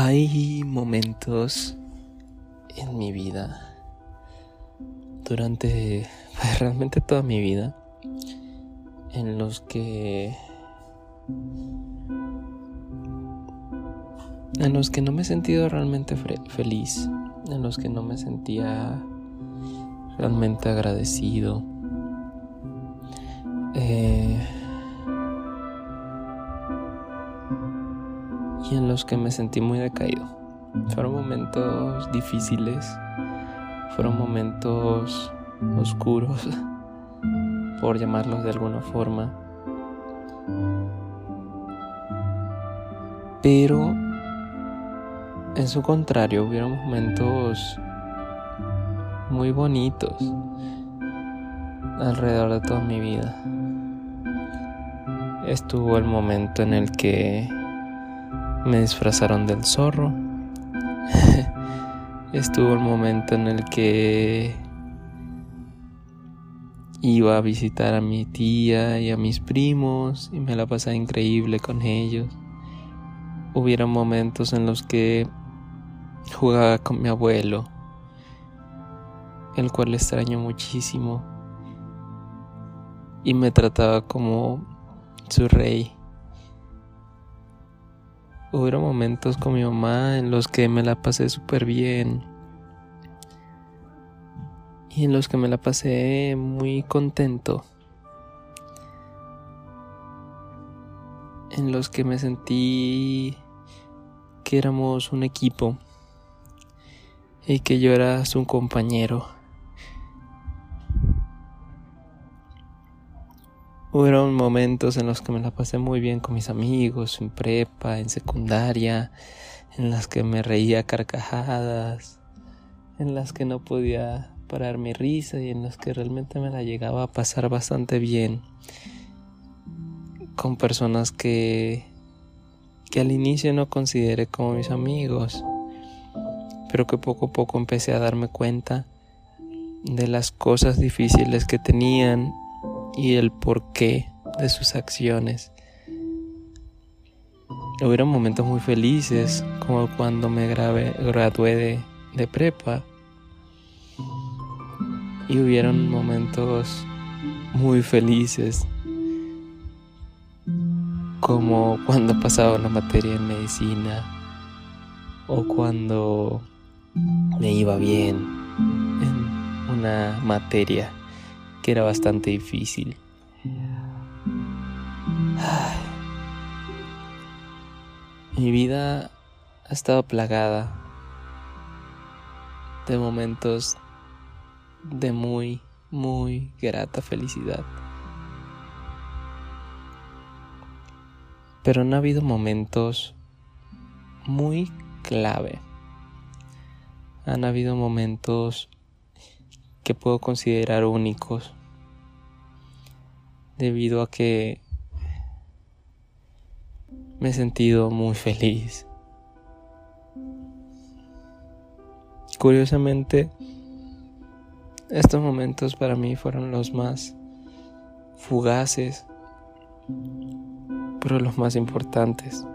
Hay momentos en mi vida, durante realmente toda mi vida, en los que en los que no me he sentido realmente feliz, en los que no me sentía realmente agradecido. Eh, y en los que me sentí muy decaído. Fueron momentos difíciles, fueron momentos oscuros, por llamarlos de alguna forma. Pero en su contrario, hubieron momentos muy bonitos alrededor de toda mi vida. Estuvo el momento en el que me disfrazaron del zorro. Estuvo el momento en el que iba a visitar a mi tía y a mis primos y me la pasaba increíble con ellos. Hubieron momentos en los que jugaba con mi abuelo, el cual extraño muchísimo y me trataba como su rey. Hubo momentos con mi mamá en los que me la pasé súper bien. Y en los que me la pasé muy contento. En los que me sentí que éramos un equipo. Y que yo era su compañero. Hubieron momentos en los que me la pasé muy bien con mis amigos, en prepa, en secundaria, en las que me reía carcajadas, en las que no podía parar mi risa y en las que realmente me la llegaba a pasar bastante bien con personas que que al inicio no consideré como mis amigos, pero que poco a poco empecé a darme cuenta de las cosas difíciles que tenían y el porqué de sus acciones. Hubieron momentos muy felices, como cuando me gradué de, de prepa. Y hubieron momentos muy felices, como cuando pasaba una materia en medicina o cuando me iba bien en una materia era bastante difícil. Mi vida ha estado plagada de momentos de muy, muy grata felicidad. Pero han habido momentos muy clave. Han habido momentos que puedo considerar únicos debido a que me he sentido muy feliz. Curiosamente, estos momentos para mí fueron los más fugaces, pero los más importantes.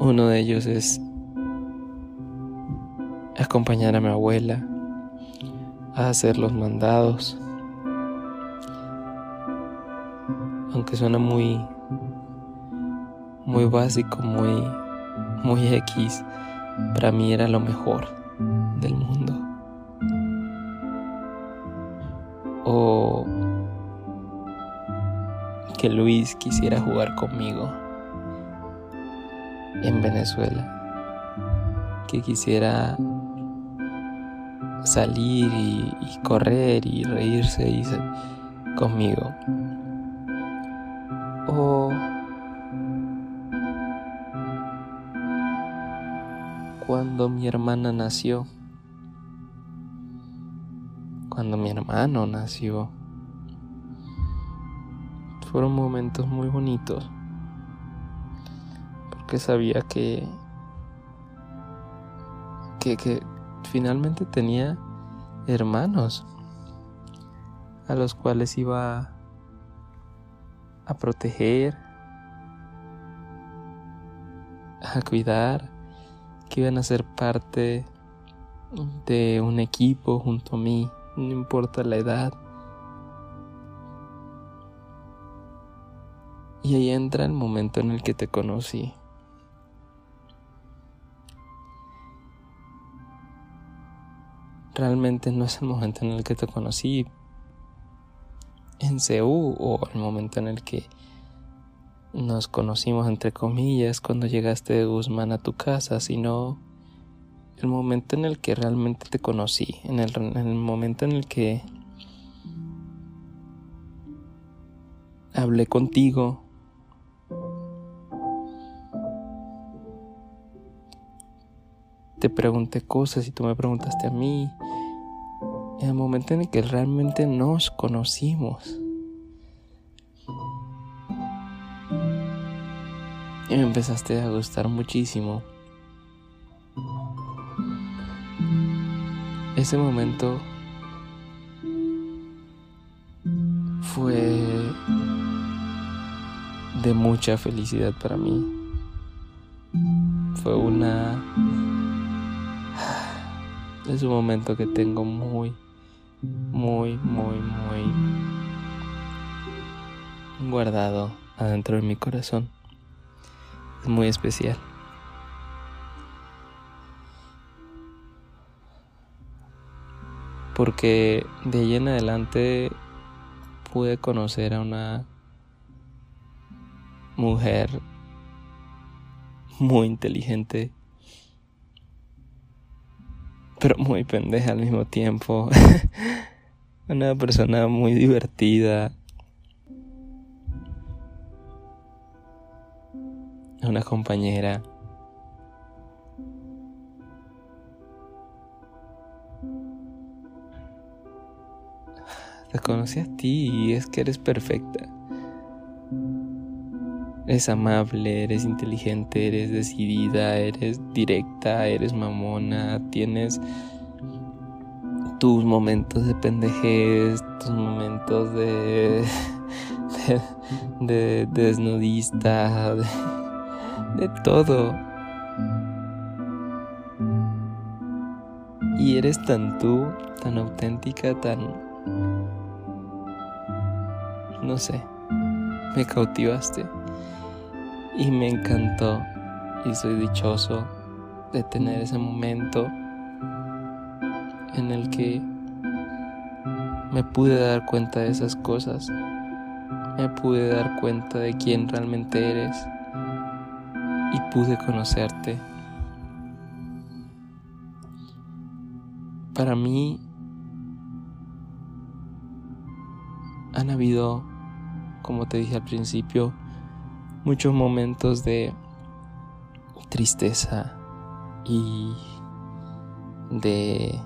Uno de ellos es acompañar a mi abuela a hacer los mandados aunque suena muy muy básico, muy muy X, para mí era lo mejor del mundo. O que Luis quisiera jugar conmigo en Venezuela. Que quisiera salir y, correr y reírse y, conmigo. O cuando mi hermana nació, cuando mi hermano nació, fueron momentos muy bonitos, porque sabía que, que, que finalmente tenía hermanos a los cuales iba a proteger, a cuidar, que iban a ser parte de un equipo junto a mí, no importa la edad. Y ahí entra el momento en el que te conocí. Realmente no es el momento en el que te conocí en Ceú o el momento en el que nos conocimos entre comillas cuando llegaste de Guzmán a tu casa, sino el momento en el que realmente te conocí, en el, en el momento en el que hablé contigo, te pregunté cosas y tú me preguntaste a mí, en el momento en el que realmente nos conocimos. Y me empezaste a gustar muchísimo. Ese momento fue de mucha felicidad para mí. Fue una... Es un momento que tengo muy, muy, muy, muy guardado adentro de mi corazón muy especial. Porque de ahí en adelante pude conocer a una mujer muy inteligente, pero muy pendeja al mismo tiempo. una persona muy divertida, una compañera. Te conocí a ti y es que eres perfecta. Eres amable, eres inteligente, eres decidida, eres directa, eres mamona, tienes tus momentos de pendejez, tus momentos de, de, desnudista, de todo. Y eres tan tú, tan auténtica, tan... No sé, me cautivaste y me encantó. Y soy dichoso de tener ese momento en el que me pude dar cuenta de esas cosas, me pude dar cuenta de quién realmente eres. Y pude conocerte. Para mí han habido, como te dije al principio, muchos momentos de tristeza y de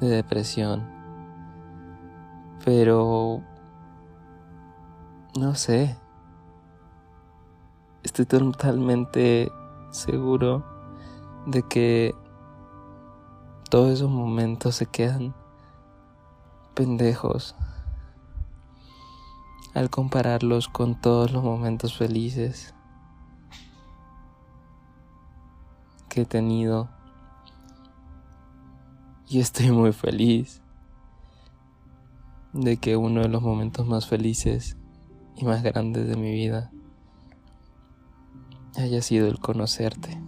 de depresión pero... No sé. Estoy totalmente seguro de que todos esos momentos se quedan pendejos al compararlos con todos los momentos felices que he tenido. Y estoy muy feliz de que uno de los momentos más felices y más grandes de mi vida haya sido el conocerte.